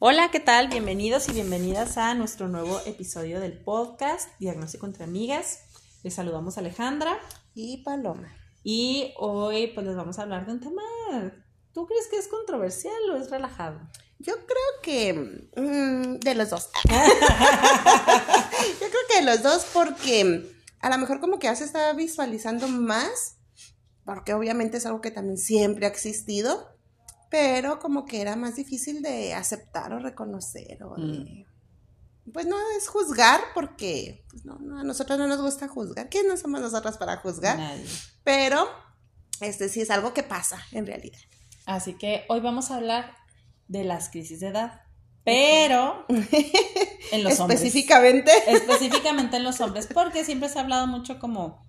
Hola, ¿qué tal? Bienvenidos y bienvenidas a nuestro nuevo episodio del podcast Diagnóstico entre Amigas. Les saludamos a Alejandra y Paloma. Y hoy pues les vamos a hablar de un tema, ¿tú crees que es controversial o es relajado? Yo creo que mm, de los dos. Yo creo que de los dos porque a lo mejor como que ya se está visualizando más, porque obviamente es algo que también siempre ha existido, pero como que era más difícil de aceptar o reconocer o de... Mm. Pues no es juzgar porque pues no, a nosotros no nos gusta juzgar. ¿Quién no somos nosotras para juzgar? Pero este sí es algo que pasa en realidad. Así que hoy vamos a hablar de las crisis de edad. Pero en los hombres. Específicamente. Específicamente en los hombres, porque siempre se ha hablado mucho como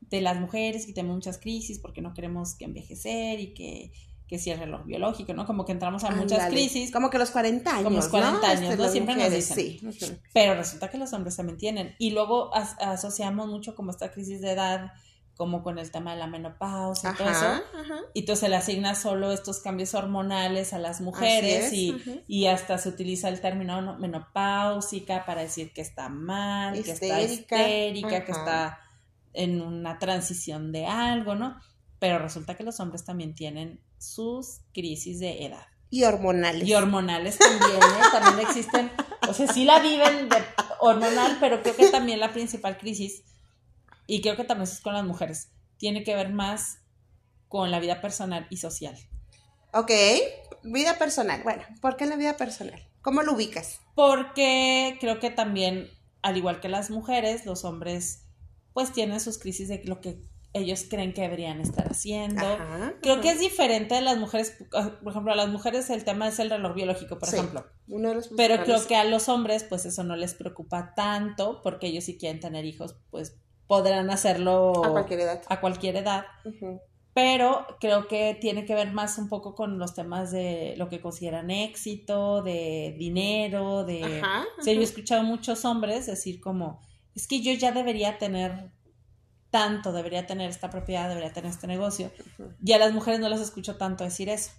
de las mujeres que tenemos muchas crisis porque no queremos que envejecer y que que si el reloj biológico, ¿no? Como que entramos a muchas crisis. Como que los 40 años. Como los 40 años, este, ¿no? Siempre nos dicen. Sí. Pero resulta que los hombres también tienen. Y luego asociamos mucho como esta crisis de edad, como con el tema de la menopausia y todo eso. Y entonces se le asigna solo estos cambios hormonales a las mujeres y, y, hasta se utiliza el término menopáusica para decir que está mal, que está histérica, que está en una transición de algo, ¿no? Pero resulta que los hombres también tienen sus crisis de edad. Y hormonales. Y hormonales también, ¿eh? también existen, o sea, sí la viven de hormonal, pero creo que también la principal crisis, y creo que también es con las mujeres, tiene que ver más con la vida personal y social. Ok, vida personal. Bueno, ¿por qué la vida personal? ¿Cómo lo ubicas? Porque creo que también, al igual que las mujeres, los hombres pues tienen sus crisis de lo que ellos creen que deberían estar haciendo. Creo que es diferente de las mujeres, ah, por ejemplo, a las mujeres el tema es el reloj biológico, por ejemplo. Pero creo que a los hombres, pues eso no les preocupa tanto, porque ellos si quieren tener hijos, pues podrán hacerlo a cualquier edad. A cualquier edad. Pero creo que tiene que ver más un poco con los temas de lo que consideran éxito, de dinero, de... O sea, yo he escuchado muchos hombres decir como, es que yo ya debería tener tanto debería tener esta propiedad, debería tener este negocio. Y a las mujeres no las escucho tanto decir eso.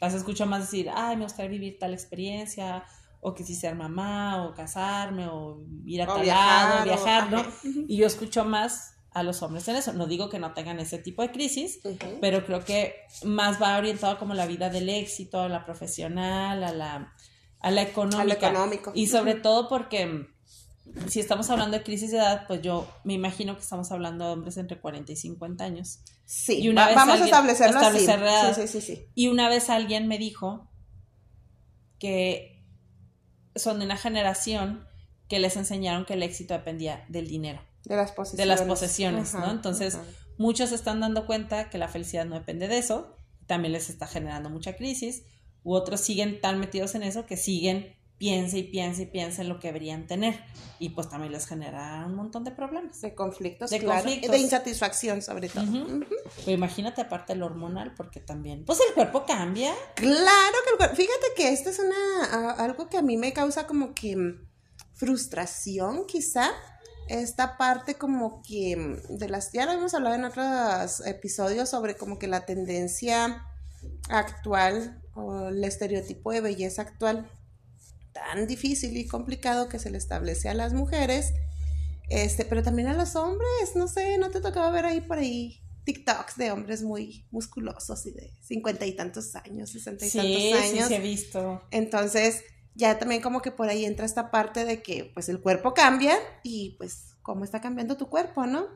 Las escucho más decir, ay, me gustaría vivir tal experiencia, o que si ser mamá, o casarme, o ir a tal lado, viajar, ¿no? Y yo escucho más a los hombres en eso. No digo que no tengan ese tipo de crisis, pero creo que más va orientado como la vida del éxito, a la profesional, a la, a la económica. A lo económico. Y sobre todo porque si estamos hablando de crisis de edad, pues yo me imagino que estamos hablando de hombres entre 40 y 50 años. Sí, y una vez vamos a establecerlo así. Sí, sí, sí, Y una vez alguien me dijo que son de una generación que les enseñaron que el éxito dependía del dinero. De las posesiones. De las posesiones, ¿no? Entonces, muchos se están dando cuenta que la felicidad no depende de eso, también les está generando mucha crisis, u otros siguen tan metidos en eso que siguen piensa y piensa y piensa en lo que deberían tener. Y pues también les genera un montón de problemas. De conflictos, de conflictos. De insatisfacción, sobre todo. Pues imagínate aparte el hormonal, porque también, pues el cuerpo cambia. Claro que el cuerpo, fíjate que esto es una, algo que a mí me causa como que mm, frustración, quizá. Esta parte como que mm, de las, ya lo hemos hablado en otros episodios sobre como que la tendencia actual o el estereotipo de belleza actual tan difícil y complicado que se le establece a las mujeres, este, pero también a los hombres, no sé, no te tocaba ver ahí por ahí TikToks de hombres muy musculosos y de cincuenta y tantos años, sesenta y tantos años. Sí, sí, he visto. Entonces, ya también como que por ahí entra esta parte de que pues el cuerpo cambia y pues cómo está cambiando tu cuerpo, ¿no?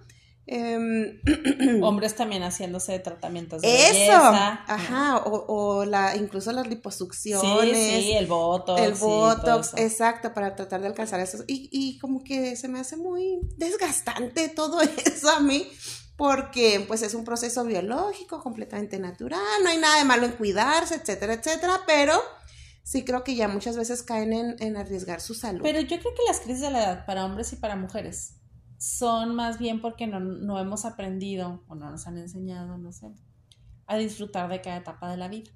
Em, Hombres también haciéndose tratamientos de Eso, ajá, o, la, incluso las liposucciones. Sí, sí, el botox. El botox, exacto, para tratar de alcanzar eso. Y, y como que se me hace muy desgastante todo eso a mí, porque pues es un proceso biológico completamente natural, no hay nada de malo en cuidarse, etcétera, etcétera, pero sí creo que ya muchas veces caen en, en arriesgar su salud. Pero yo creo que las crisis de la edad para hombres y para mujeres son más bien porque no, hemos aprendido o no nos han enseñado, no sé, a disfrutar de cada etapa de la vida.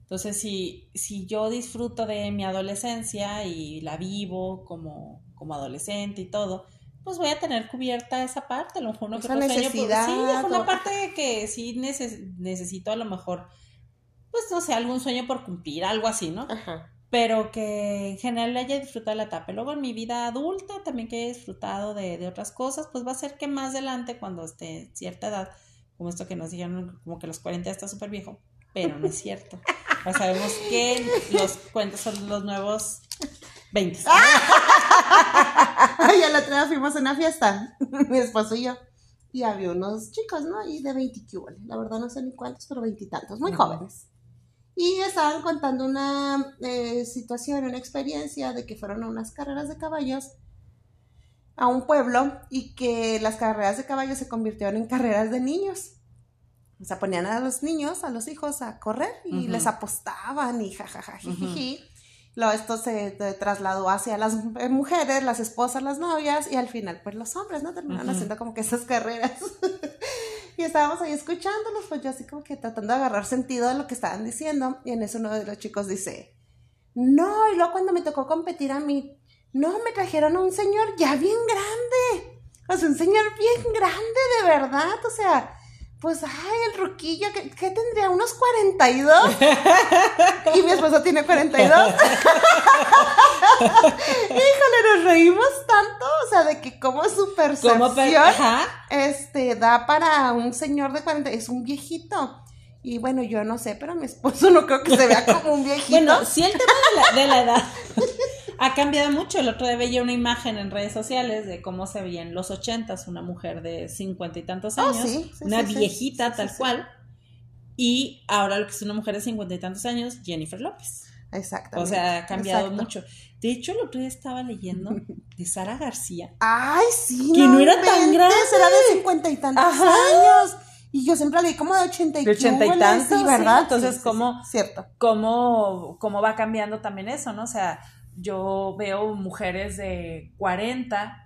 Entonces, si, si yo disfruto de mi adolescencia y la vivo como, como adolescente y todo, pues voy a tener cubierta esa parte, a lo mejor no esa necesidad, sí, una parte que sí necesito a lo mejor, pues no sé, algún sueño por cumplir, algo así, ¿no? Ajá. Pero que en general haya disfrutado la etapa. Luego en mi vida adulta también que haya disfrutado de, de otras cosas, pues va a ser que más adelante, cuando esté cierta edad, como esto que nos dijeron, como que los 40 está súper viejo, pero no es cierto. Ya sabemos que los cuentos son los nuevos 20. Ay, la otra vez fuimos a una fiesta, mi esposo y yo, y había unos chicos, ¿no? Y de 20 la verdad no sé ni cuántos, pero veintitantos, muy jóvenes. Y estaban contando una eh, situación, una experiencia de que fueron a unas carreras de caballos a un pueblo y que las carreras de caballos se convirtieron en carreras de niños. O sea, ponían a los niños, a los hijos a correr y les apostaban y jajaja, Luego esto se trasladó hacia las mujeres, las esposas, las novias y al final pues los hombres, ¿no? Terminaron haciendo como que esas carreras. y estábamos ahí escuchándolos, pues yo así como que tratando de agarrar sentido de lo que estaban diciendo y en eso uno de los chicos dice, no, y luego cuando me tocó competir a mí, no, me trajeron a un señor ya bien grande. O sea, un señor bien grande, de verdad. O sea, pues, ay, el ruquillo, ¿qué, tendría? ¿Unos 42? y mi esposo tiene 42. Híjole, nos reímos tanto, o sea, de que como su percepción este, da para un señor de 40, es un viejito. Y bueno, yo no sé, pero mi esposo no creo que se vea como un viejito. Bueno, sí el tema de la edad ha cambiado mucho. El otro día veía una imagen en redes sociales de cómo se veía en los ochentas una mujer de cincuenta y tantos oh, años, una viejita tal cual, y ahora lo que es una mujer de cincuenta y tantos años, Jennifer López. Exactamente. O sea, ha cambiado mucho. De hecho, el otro día estaba leyendo de Sara García. Ay, sí. Que no, era tan grande. Era de cincuenta y tantos años. Y yo siempre leí como de ochenta y, de ochenta y tantos, ¿verdad? Entonces, ¿cómo, cierto. Cómo, cómo va cambiando también eso, ¿no? O sea, yo veo mujeres de 40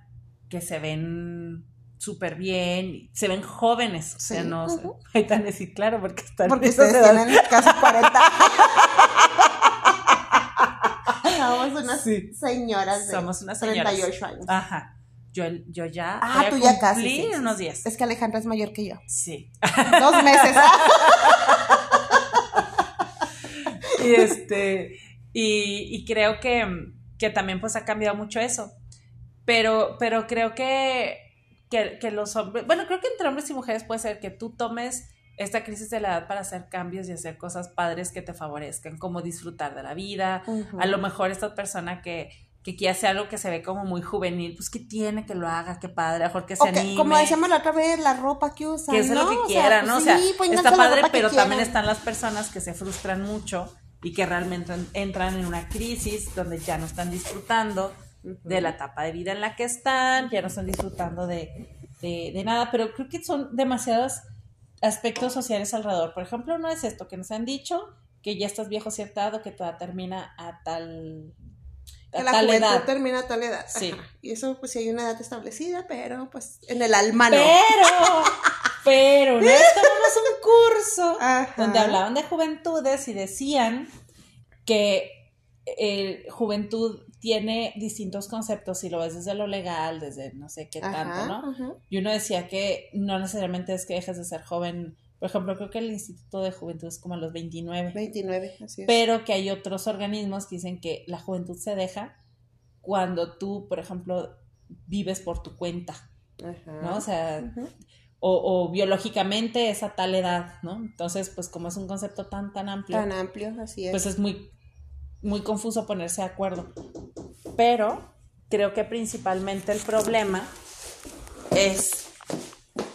que se ven súper bien, se ven jóvenes, o sea, no, hay tan decir claro, porque están porque ustedes tienen casi 40. Somos unas señoras de Somos unas señoras. 38 años. Ajá. Yo, yo ya ah, tú ya casi, unos 10. Es que Alejandra es mayor que yo. Sí. Dos meses. y este y, creo que, que, también pues ha cambiado mucho eso. Pero, pero creo que, que, los hombres, bueno, creo que entre hombres y mujeres puede ser que tú tomes esta crisis de la edad para hacer cambios y hacer cosas padres que te favorezcan, como disfrutar de la vida. A lo mejor esta persona que, que quiere hacer algo que se ve como muy juvenil, pues que tiene que lo haga, qué padre, mejor que se anime. Como decíamos la otra vez, la ropa que usa. Que es lo que quiera, ¿no? o sea, pues está padre, pero también están las personas que se frustran mucho y que realmente entran en una crisis donde ya no están disfrutando de la etapa de vida en la que están, ya no están disfrutando de, de, nada, pero creo que son demasiados aspectos sociales alrededor. Por ejemplo, no es esto que nos han dicho, que ya estás viejo ciertado, que toda termina a tal que la juventud termina a tal edad. Sí. Y eso, pues, sí hay una edad establecida, pero, pues, en el alma no. Pero, pero, no tomamos un curso donde hablaban de juventudes y decían que el juventud tiene distintos conceptos, si lo ves desde lo legal, desde no sé qué tanto, ¿no? Y uno decía que no necesariamente es que dejes de ser joven por ejemplo, creo que el Instituto de Juventud es como a los 29. 29, así es. Pero que hay otros organismos que dicen que la juventud se deja cuando tú, por ejemplo, vives por tu cuenta. ¿No? O sea, o, biológicamente es a tal edad, ¿no? Entonces, pues como es un concepto tan, tan amplio. Tan amplio, así es. Pues es muy, muy confuso ponerse de acuerdo. Pero creo que principalmente el problema es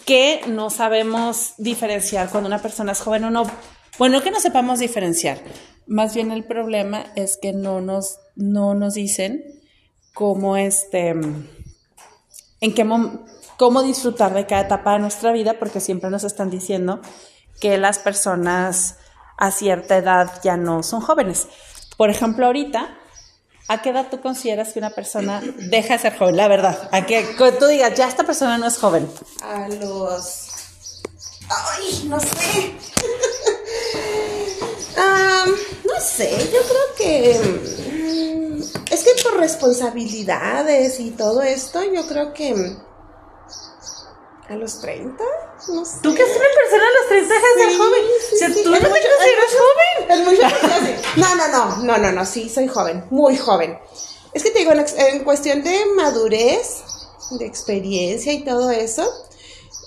que no sabemos diferenciar cuando una persona es joven o no. Bueno, que no sepamos diferenciar. Más bien el problema es que no nos, no nos dicen cómo este, en qué cómo disfrutar de cada etapa de nuestra vida, porque siempre nos están diciendo que las personas a cierta edad ya no son jóvenes. Por ejemplo, ahorita ¿A qué edad tú consideras que una persona deja de ser joven? La verdad. A que tú digas, ya esta persona no es joven. A los. Ay, no sé. no sé, yo creo que. Mm, es que por responsabilidades y todo esto, yo creo que. ¿A los 30? No sé. ¿Tú que eres una persona a los 30 dejas de ser joven? Sí, o sea, sí, tú no te consideras joven. Es No, no, no, no, no, no, sí, soy joven, muy joven. Es que te digo, en cuestión de madurez, de experiencia y todo eso,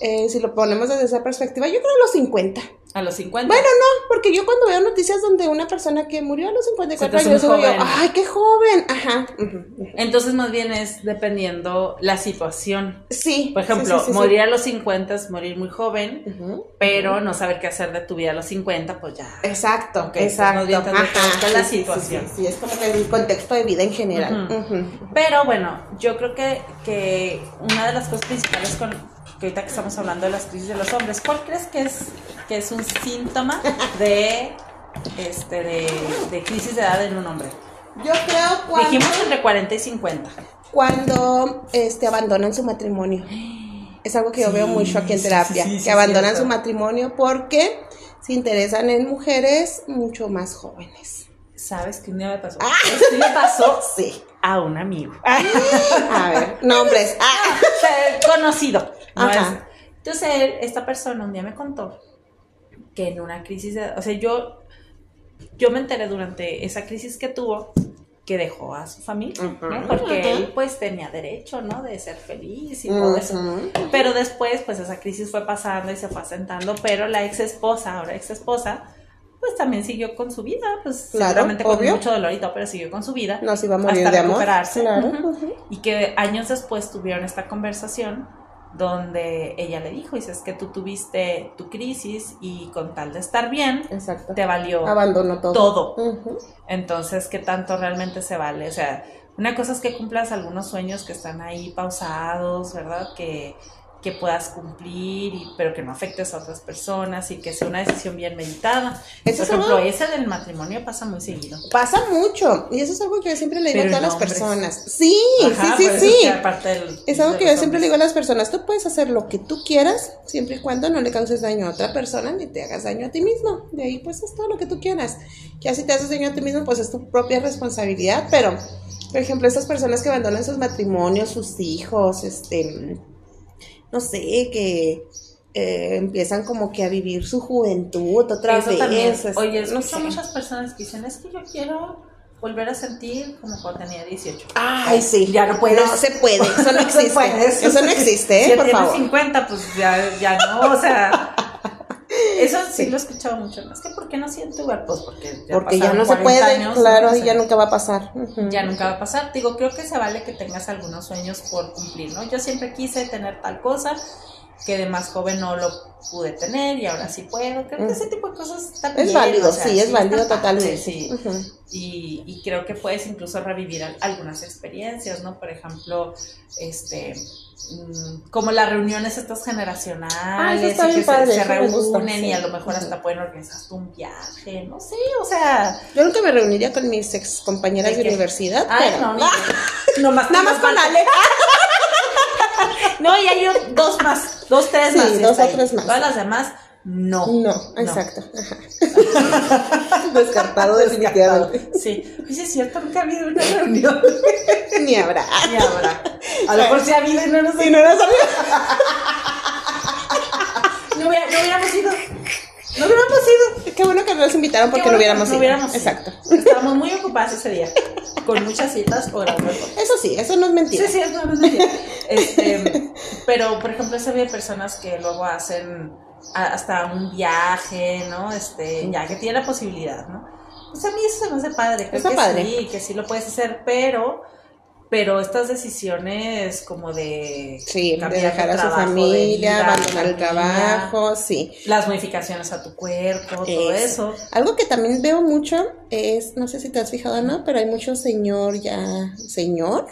eh, si lo ponemos desde esa perspectiva, yo creo a los 50. A los 50. Bueno, no, porque yo cuando veo noticias donde una persona que murió a los 54 Se te hace años, yo, ay, qué joven. Ajá. Entonces, más bien es dependiendo la situación. Sí. Por ejemplo, sí, sí, sí, morir a los 50 es morir muy joven, Ujú. pero no saber qué hacer de tu vida a los 50, pues ya. Exacto, Ok, pues exacto. bien buscar la situación. Sí, sí, es como que el contexto de vida en general. Pero bueno, yo creo que, que una de las cosas principales con que ahorita que estamos hablando de las crisis de los hombres, ¿cuál crees que es que es un síntoma de este de, de crisis de edad en un hombre? Yo creo cuando, Dijimos entre 40 y 50. cuando este, abandonan su matrimonio. Es algo que yo Sí, veo mucho aquí en terapia, sí, sí, sí, que abandonan su matrimonio porque se interesan en mujeres mucho más jóvenes. ¿Sabes qué un día me pasó? Esto le pasó Sí. a un amigo. A ver, nombres. Ah. Conocido. no Ajá. es- Entonces, esta persona un día me contó que en una crisis de, o sea, yo, yo me enteré durante esa crisis que tuvo que dejó a su familia, Porque él pues tenía derecho, ¿no? De ser feliz y todo eso. Pero después, pues esa crisis fue pasando y se fue asentando, pero la ex esposa, ahora ex esposa, pues también siguió con su vida, pues Claro, seguramente con obvio. mucho dolor y todo, pero siguió con su vida No se iba a morir hasta de amor. recuperarse. Claro. Y que años después tuvieron esta conversación donde ella le dijo, dice, es que tú tuviste tu crisis y con tal de estar bien, Exacto. te valió Abandonó todo. Entonces, ¿qué tanto realmente se vale? O sea, una cosa es que cumplas algunos sueños que están ahí pausados, ¿verdad? Que, que puedas cumplir, y, pero que no afectes a otras personas y que sea una decisión bien meditada. Eso Por es ejemplo, algo- ese del matrimonio pasa muy seguido. Pasa mucho. Y eso es algo que yo siempre le digo Pero a todas las personas. Sí, Ajá, sí, sí, es sí. que del- Es algo que yo siempre le digo a las personas, tú puedes hacer lo que tú quieras, siempre y cuando no le causes daño a otra persona ni te hagas daño a ti mismo. De ahí pues es todo lo que tú quieras. Ya si te haces daño a ti mismo, pues es tu propia responsabilidad, pero por ejemplo, esas personas que abandonan sus matrimonios, sus hijos, este, no sé, que eh, empiezan como que a vivir su juventud otra Eso vez. también. Oye, no sé. muchas personas que dicen, es que yo quiero volver a sentir como cuando tenía 18. Ay, sí. Ya no puedes. No se puede, eso no existe. Eso no existe, Si ¿eh? por tienes favor. 50, pues ya, ya no, o sea... Eso sí lo he escuchado mucho. Es que ¿por qué no siento igual? Pues porque ya, Porque ya pasaron no se 40 puede, años, claro, y ya nunca va a pasar. Ya nunca va a pasar. Digo, creo que se vale que tengas algunos sueños por cumplir, ¿no? Yo siempre quise tener tal cosa que de más joven no lo pude tener y ahora sí puedo. Creo que ese tipo de cosas está Es bien, válido, o sea, sí, es válido totalmente. sí. Ujú. Y, y creo que puedes incluso revivir al- algunas experiencias, ¿no? Por ejemplo, este mm, como las reuniones estas generacionales Ah, eso y que se- reúnen y a lo mejor hasta pueden organizar un viaje, no sé, o sea, Yo nunca me reuniría con mis ex compañeras ¿De universidad. ay, pero- no, ni- nomás Nada más con Ale. No, y hay dos más, dos, tres Sí, más. dos o tres más. Todas las demás, no. No, exacto. Descartado definitivamente. Sí, y sí es cierto, nunca ha habido una reunión. Ni habrá. Ni habrá. A lo mejor sí ha habido y no nos Si no lo sabía. No, no hubiéramos ido. No hubiéramos ido. Qué bueno que nos invitaron porque no hubiéramos ido. hubiéramos ido. Exacto. Estábamos muy ocupadas ese día. Con muchas citas o. Eso sí, eso no es Sí, mentira. sí, es no, no es mentira. Este, pero, por ejemplo, se ve personas que luego hacen hasta un viaje, ¿no? Este, ya que tiene la posibilidad, ¿no? Pues a mí eso se me hace padre. Creo Está que padre. sí, que sí lo puedes hacer, pero, pero estas decisiones como de Sí, de dejar a su trabajo, familia, vida, abandonar el trabajo, sí. las modificaciones a tu cuerpo, todo Eso. eso. Algo que también veo mucho es, no sé si te has fijado o no, pero hay mucho señor ya, señor,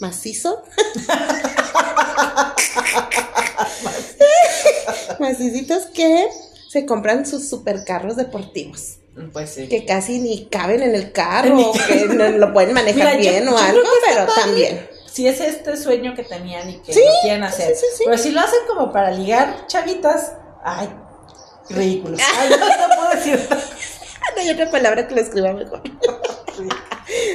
macizo. Macicitos que se compran sus supercarros deportivos, Pues sí. que casi ni caben en el carro, que no lo pueden manejar Mira, bien yo o algo, pero padre. también. Si es este sueño que tenían y que Sí, lo quieren hacer. sí, sí, sí. Pero si lo hacen como para ligar chavitas, ay, ridículos. Ay, no te puedo decir. No hay otra palabra que lo escriba mejor.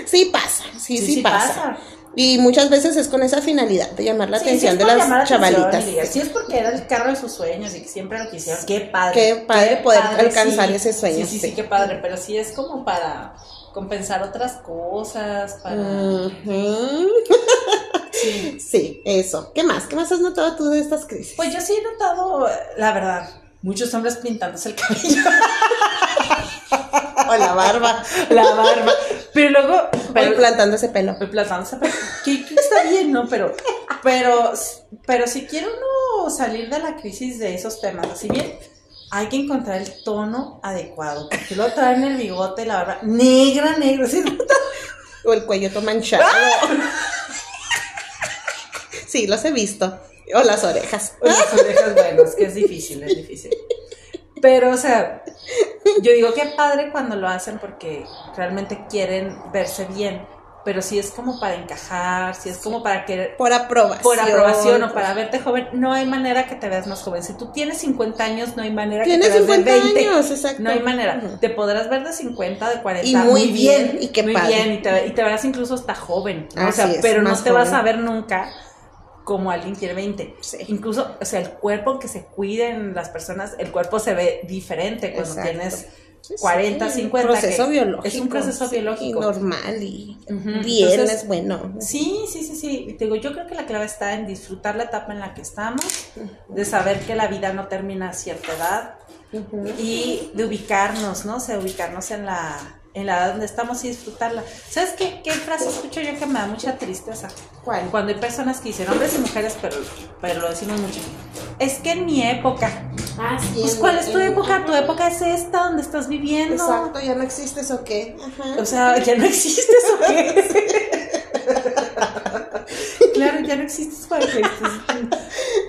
Sí pasa, sí, sí, pasa. Y muchas veces es con esa finalidad de llamar la atención de las chavalitas. Si es porque era el carro de sus sueños y que siempre lo quisieron, qué padre. Qué padre poder alcanzar ese sueño. Sí, sí, sí, qué padre, pero sí es como para compensar otras cosas, para... sí. sí, eso. ¿Qué más? ¿Qué más has notado tú de estas crisis? Pues yo sí he notado, la verdad, muchos hombres pintándose el cabello. o la barba. La barba. Pero luego. Pero, plantando ese pelo. Plantando ese pelo. Que, está bien, ¿no? Pero, pero, pero si quiere uno salir de la crisis de esos temas, así bien, hay que encontrar el tono adecuado. Porque luego traen el bigote, la barba negra, negra. ¿sí? O el cuello todo manchado. Sí, los he visto. O las orejas. O las orejas, bueno, es que es difícil, es difícil. Pero, o sea, yo digo que padre cuando lo hacen porque realmente quieren verse bien, pero si es como para encajar, si es como para que... Por aprobación. Por aprobación o para verte joven, no hay manera que te veas más joven. Si tú tienes 50 años, no hay manera que te veas de 20. Años, exacto. No hay manera. Te podrás ver de 50, de 40. Y muy, bien, y qué muy bien, y te, y te, verás incluso hasta joven. o sea, pero no te vas a ver nunca como alguien tiene 20. Incluso, o sea, el cuerpo que se cuiden las personas, el cuerpo se ve diferente cuando tienes 40, 50. Proceso biológico. Es un proceso biológico. normal y bien, es bueno. Sí, sí, sí, sí. digo, yo creo que la clave está en disfrutar la etapa en la que estamos, de saber que la vida no termina a cierta edad y de ubicarnos, ¿no? O sea, ubicarnos en la en la edad donde estamos y disfrutarla. ¿Sabes qué, qué frase escucho yo que me da mucha tristeza? ¿Cuál? Cuando hay personas que dicen, hombres y mujeres, pero, pero lo decimos mucho. Es que en mi época. Ah, sí. Pues, ¿cuál es tu época? Tu época es esta, donde estás viviendo. Exacto, ya no existes o qué. O sea, ya no existes o qué. claro, ya no existes para que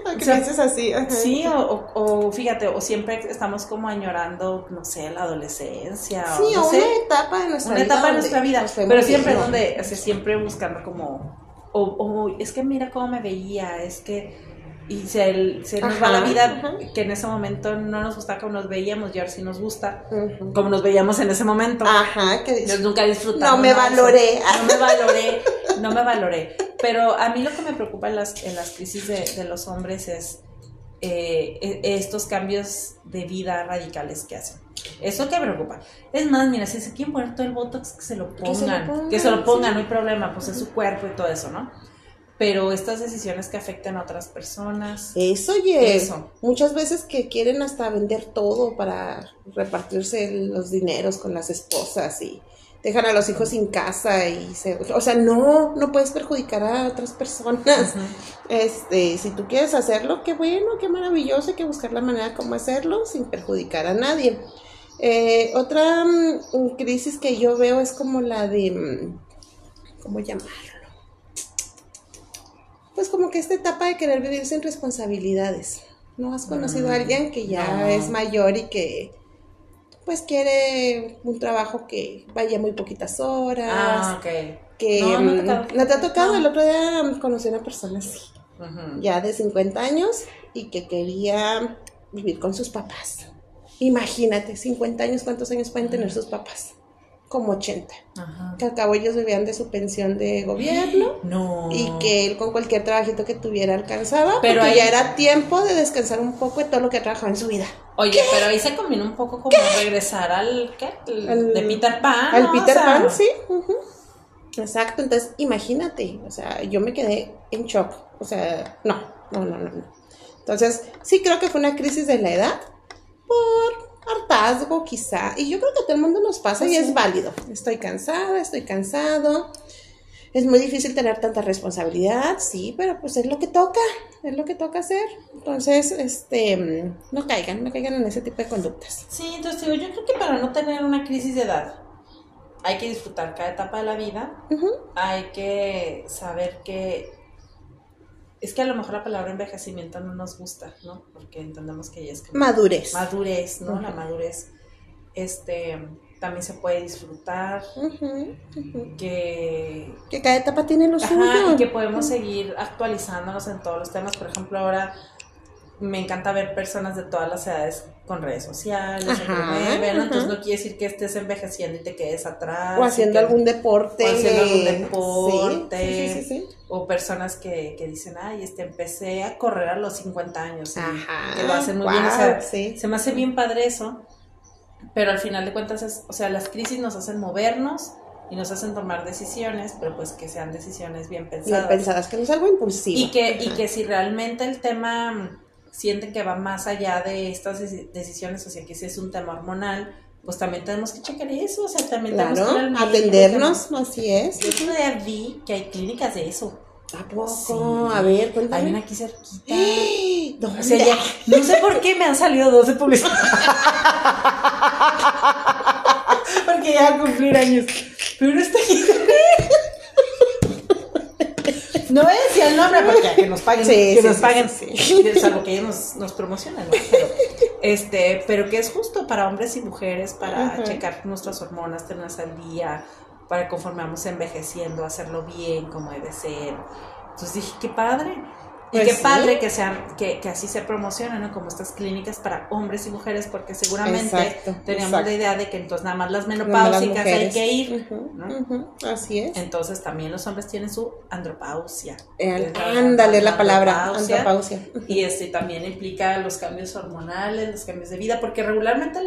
o así. Sí, o, o, fíjate, o siempre estamos como añorando, no sé, la adolescencia. Sí, o, una etapa de nuestra vida. Una etapa de nuestra vida. Pero siempre donde, o sea, siempre buscando como, o, o es que mira cómo me veía, es que y se, se nos va la vida que en ese momento no nos gustaba como nos veíamos y ahora sí nos gusta como nos veíamos en ese momento ajá que yo nunca disfrutaba no me valoré no me valoré no me valoré pero a mí lo que me preocupa en las, en las crisis de, de los hombres es eh, e, estos cambios de vida radicales que hacen. Eso que preocupa. Es más, mira, si se quieren poner todo el botox, que se lo pongan. Que se lo pongan, no hay problema, pues es su cuerpo y todo eso, ¿no? Pero estas decisiones que afecten a otras personas. Eso, oye. Eso. Muchas veces que quieren hasta vender todo para repartirse los dineros con las esposas y dejan a los hijos sin casa y se, o sea, no, no puedes perjudicar a otras personas. Este, si tú quieres hacerlo, qué bueno, qué maravilloso, hay que buscar la manera como hacerlo sin perjudicar a nadie. Eh, otra mm, crisis que yo veo es como la de, mm, ¿cómo llamarlo? Pues como que esta etapa de querer vivir sin responsabilidades. ¿No has conocido a mm, alguien que ya es mayor y que pues quiere un trabajo que vaya muy poquitas horas. Ah, ok. Que no, no te, ha tocado. El otro día conocí a una persona así, ya de 50 años y que quería vivir con sus papás. Imagínate, 50 años, ¿cuántos años pueden tener sus papás? Como 80. Que al cabo ellos vivían de su pensión de gobierno. No. Y que él con cualquier trabajito que tuviera alcanzaba. Pero porque ya era tiempo de descansar un poco de todo lo que ha trabajado en su vida. Oye, pero ahí se combina un poco como regresar al, ¿qué? de Peter Pan. Al Peter Pan, sí. Exacto, entonces imagínate, o sea, yo me quedé en shock. O sea, no, no, no, no. Entonces, sí creo que fue una crisis de la edad por hartazgo quizá, y yo creo que a todo el mundo nos pasa y es válido. Estoy cansada, estoy cansado, es muy difícil tener tanta responsabilidad, sí, pero pues es lo que toca, es lo que toca hacer. Entonces, este, no caigan, no caigan en ese tipo de conductas. Sí, entonces digo, yo creo que para no tener una crisis de edad, hay que disfrutar cada etapa de la vida, hay que saber que es que a lo mejor la palabra envejecimiento no nos gusta, ¿no? Porque entendemos que ella es como... Madurez. Madurez, ¿no? La madurez, este, también se puede disfrutar, que... Que cada etapa tiene lo suyo. y que podemos seguir actualizándonos en todos los temas. Por ejemplo, ahora me encanta ver personas de todas las edades con redes sociales, entonces no quiere decir que estés envejeciendo y te quedes atrás. O haciendo algún deporte. O haciendo algún deporte. o personas que, que, dicen, ay, este, empecé a correr a los 50 años. Ajá. Que lo hacen muy bien. O sea, se me hace bien padre eso. Pero al final de cuentas, es, o sea, las crisis nos hacen movernos y nos hacen tomar decisiones, pero pues que sean decisiones bien pensadas. Bien pensadas, que no es algo impulsivo. Y que, y que si realmente el tema sienten que va más allá de estas decisiones, o sea, que si es un tema hormonal, pues también tenemos que checar eso, o sea, también tenemos que atendernos, así es. Yo todavía vi que hay clínicas de eso. ¿A poco? A ver, cuéntame. Hay una aquí cerquita. ¿Dónde? O sea, no sé por qué me han salido dos de publicidad. Porque ya va a cumplir años. Pero está aquí. No voy a decir el nombre porque que nos paguen, que nos paguen, salvo que ellos nos, promocionan, pero, este, pero que es justo para hombres y mujeres, para checar nuestras hormonas, tenerlas al día, para conforme vamos envejeciendo, hacerlo bien como debe ser. Entonces dije, qué padre. Y pues qué padre que sean, que, que, así se promocionan, ¿no? Como estas clínicas para hombres y mujeres, porque seguramente teníamos la idea de que entonces nada más las menopáusicas hay que ir, ¿no? Así es. Entonces también los hombres tienen su andropausia. ándale la, palabra, andropausia. Y este también implica los cambios hormonales, los cambios de vida, porque regularmente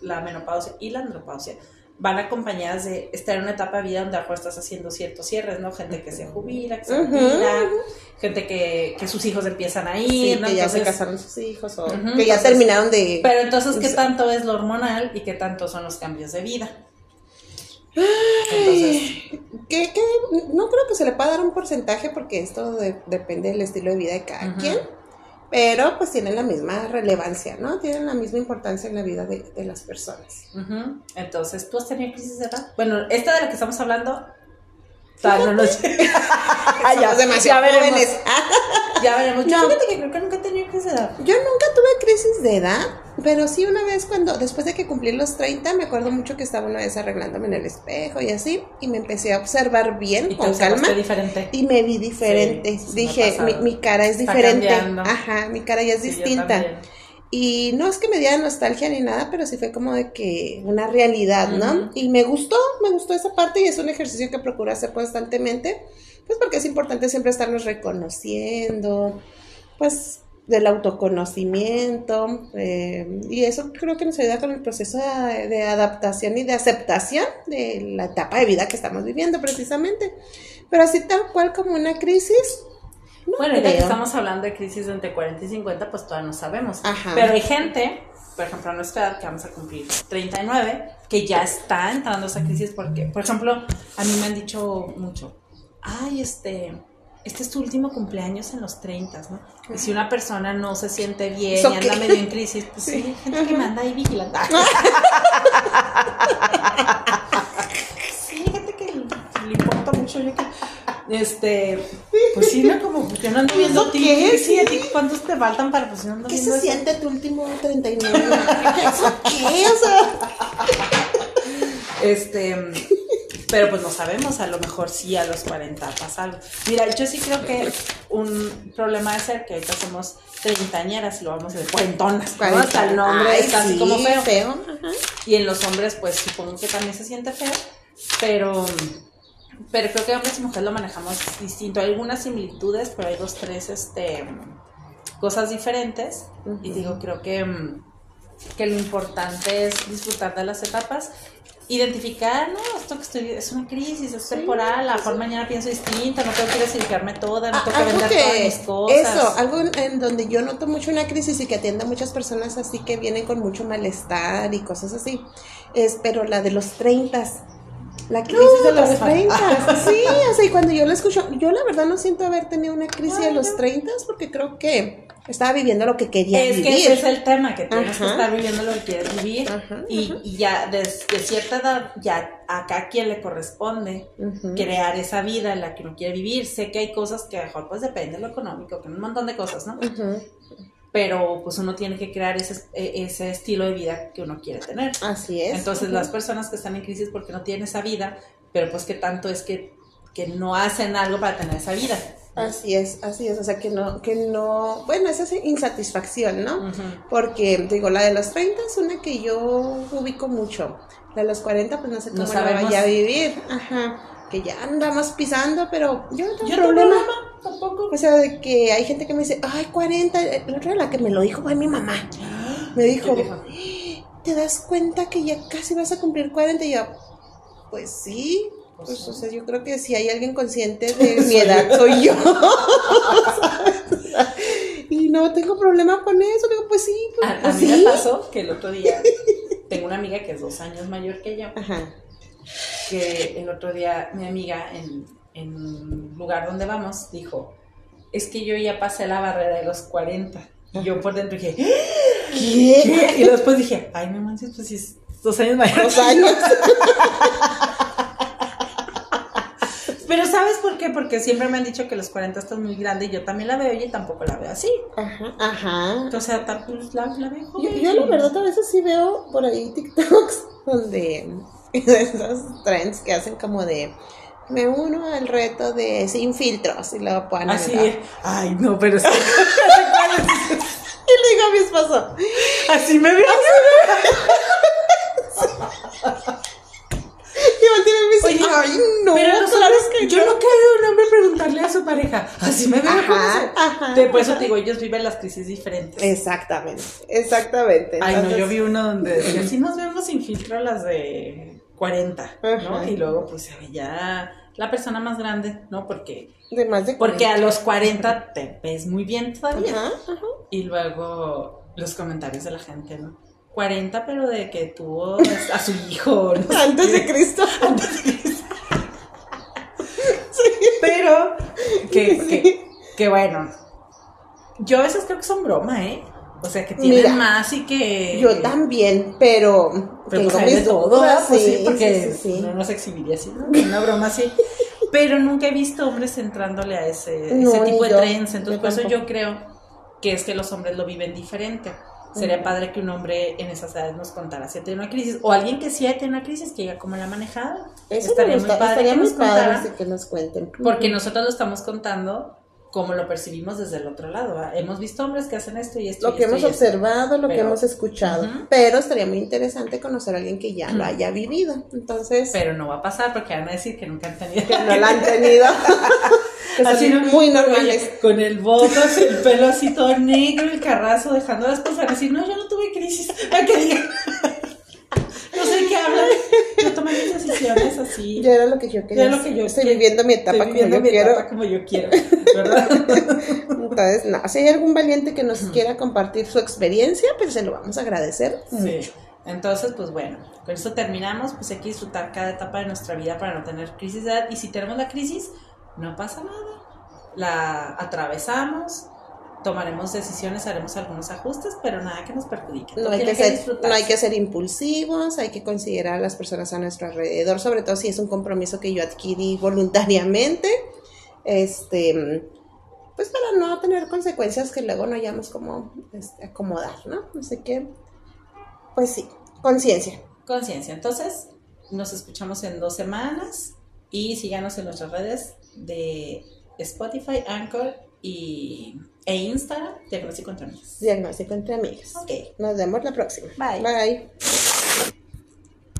la menopausia y la andropausia van acompañadas de estar en una etapa de vida donde a estás haciendo ciertos cierres, ¿no? Gente que se jubila, que se jubila, gente que, que, sus hijos empiezan a ir, ¿no? Que ya se casaron sus hijos o que ya terminaron de... Pero entonces, ¿qué tanto es lo hormonal y qué tanto son los cambios de vida? Entonces, que, no creo que se le pueda dar un porcentaje porque esto depende del estilo de vida de cada quien pero pues tienen la misma relevancia, ¿no? Tienen la misma importancia en la vida de, las personas. Entonces, ¿tú has tenido crisis de edad? Bueno, esta de la que estamos hablando, no nos... ya, demasiado jóvenes. ya veremos. Yo fíjate que creo que nunca he tenido crisis de edad. Yo nunca tuve crisis de edad, pero sí una vez cuando, después de que cumplí los 30, me acuerdo mucho que estaba una vez arreglándome en el espejo y así, y me empecé a observar bien, con calma. Diferente. Y me vi diferente. Dije, mi, cara es diferente. Ajá, mi cara ya es distinta. Y no es que me diera nostalgia ni nada, pero sí fue como de que una realidad, ¿no? Y me gustó, me gustó esa parte y es un ejercicio que procuro hacer constantemente, pues porque es importante siempre estarnos reconociendo, pues del autoconocimiento eh, y eso creo que nos ayuda con el proceso de, adaptación y de aceptación de la etapa de vida que estamos viviendo precisamente. Pero así tal cual como una crisis, bueno, ya que estamos hablando de crisis de entre 40 y 50, pues todavía no sabemos. Pero hay gente, por ejemplo, a nuestra edad, que vamos a cumplir 39, que ya está entrando a esa crisis porque, por ejemplo, a mí me han dicho mucho, ay, este, este es tu último cumpleaños en los 30, ¿no? Y si una persona no se siente bien y anda medio en crisis, pues sí, hay gente que me anda ahí vigilando. sí, gente que le importa mucho. Yo que, este, pues sí, no, como yo no ando viendo ti. ¿Qué? Sí, a ti cuántos te faltan para pues no ando ¿Qué se siente tu último 39? ¿Eso qué? O sea. Este, pero pues no sabemos, a lo mejor sí a los 40 pasa algo. Mira, yo sí creo que un problema de ser que ahorita somos treintañeras y lo vamos a decir cuarentonas, ¿no? Hasta el nombre está así como feo. feo. Y en los hombres, pues supongo que también se siente feo, pero pero creo que hombres y mujeres lo manejamos distinto. Hay algunas similitudes, pero hay dos, tres este, cosas diferentes. Y digo, creo que, mm, que lo importante es disfrutar de las etapas identificar, no, esto que estoy, es una crisis, es temporal, a lo mejor mañana pienso distinta, no tengo que resignarme toda, no tengo que vender todas mis cosas. Eso, algo en donde yo noto mucho una crisis y que atiendo a muchas personas así que vienen con mucho malestar y cosas así, es pero la de los 30 la crisis de los 30. Sí, o sea, y cuando yo la escucho, yo la verdad no siento haber tenido una crisis de los 30 porque creo que estaba viviendo lo que quería vivir. Es que ese es el tema, que tienes que estar viviendo lo que quieres vivir. y, ya desde cierta edad, ya acá a quien le corresponde crear esa vida en la que uno quiere vivir. Sé que hay cosas que mejor pues depende de lo económico, que un montón de cosas, ¿no? Pero pues uno tiene que crear ese, e, ese estilo de vida que uno quiere tener. Así es. Entonces las personas que están en crisis porque no tienen esa vida, pero pues que tanto es que, que no hacen algo para tener esa vida. Así es, así es, o sea que no, que no, bueno, esa es insatisfacción, ¿no? Porque, digo, la de los 30 es una que yo ubico mucho, la de los 40 pues no sé cómo no la vaya a vivir, ajá, que ya andamos pisando, pero yo no tengo problema. tampoco. O sea, de que hay gente que me dice, ay, 40, la otra la que me lo dijo fue mi mamá, me dijo, ¿te das cuenta que ya casi vas a cumplir 40? Y yo, pues sí, pues, o sea, yo creo que si hay alguien consciente de mi edad, soy yo. y no tengo problema con eso. Digo, pues sí. Pues, a, pues mí me pasó que el otro día tengo una amiga que es dos años mayor que yo. Ajá. Que el otro día mi amiga en, en un lugar donde vamos dijo, es que yo ya pasé la barrera de los 40. Y yo por dentro dije, ¿qué? Y después dije, ay, no manches, pues si es dos años mayor. Dos años. Pero ¿sabes por qué? Porque siempre me han dicho que los 40 están muy grandes y yo también la veo y tampoco la veo así. Ajá, ajá. Entonces, la, la veo Yo, yo, la verdad a veces sí veo por ahí TikToks donde esos trends que hacen como de me uno al reto de sin filtros y luego puedan Así es. Ay, no, pero sí. y le digo a mi esposo. Así me veo. Oye, ay, no, pero claro que yo no quiero un hombre preguntarle a su pareja, así me veo. Ajá, ajá, Después te digo, ellos viven las crisis diferentes. Exactamente, exactamente. Ay, no, yo vi uno donde decía, sí nos vemos sin filtro las de 40, ¿no? Y luego pues veía la persona más grande, ¿no? Porque de más de 40. porque a los 40 te ves muy bien todavía. Ajá, ajá. Y luego los comentarios de la gente, ¿no? 40, pero de que tuvo a su hijo. Antes de Cristo. Antes de Cristo. Pero, que, que, bueno. Yo a veces creo que son broma, ¿eh? O sea, que tienen más y que. Yo también, pero. Pero tengo pues todo, pues sí, porque no nos exhibiría así, ¿no? Una broma así. Pero nunca he visto hombres entrándole a ese, ese tipo de trends. Entonces, por eso yo creo que es que los hombres lo viven diferente. Sería padre que un hombre en esas edades nos contara si ha tenido una crisis o alguien que sí ha tenido una crisis que diga cómo la ha manejado. Eso estaría muy padre, que, nos padre que nos cuenten. Porque nosotros lo estamos contando como lo percibimos desde el otro lado. Hemos visto hombres que hacen esto y esto. Lo que hemos observado, lo que hemos escuchado. Pero estaría muy interesante conocer a alguien que ya lo haya vivido. Entonces. Pero no va a pasar porque van a decir que nunca han tenido. Que no la han tenido. así muy normales. Con el botas, el pelo así todo negro, el carrazo, dejando las cosas así. No, yo no tuve crisis. ¿A qué diga? No sé qué hablan. Yo tomé mis decisiones así. Ya era lo que yo quería. Ya lo que yo Estoy viviendo mi etapa como yo quiero. como yo quiero, ¿verdad? Entonces, no, si hay algún valiente que nos quiera compartir su experiencia, pues se lo vamos a agradecer sí. Entonces, pues bueno, con esto terminamos. Pues hay que disfrutar cada etapa de nuestra vida para no tener crisis de edad. Y si tenemos la crisis, no pasa nada. La atravesamos, tomaremos decisiones, haremos algunos ajustes, pero nada que nos perjudique. No hay que, ser, no hay que ser impulsivos, hay que considerar a las personas a nuestro alrededor, sobre todo si es un compromiso que yo adquirí voluntariamente, este, pues para no tener consecuencias que luego no hayamos como este, acomodar, ¿no? Así que, pues sí, conciencia. Conciencia. Entonces, nos escuchamos en dos semanas y síganos en nuestras redes de Spotify, Anchor y, e Instagram, Diagnóstico entre Amigas. Diagnóstico entre Amigas. Ok. Nos vemos la próxima. Bye. Bye.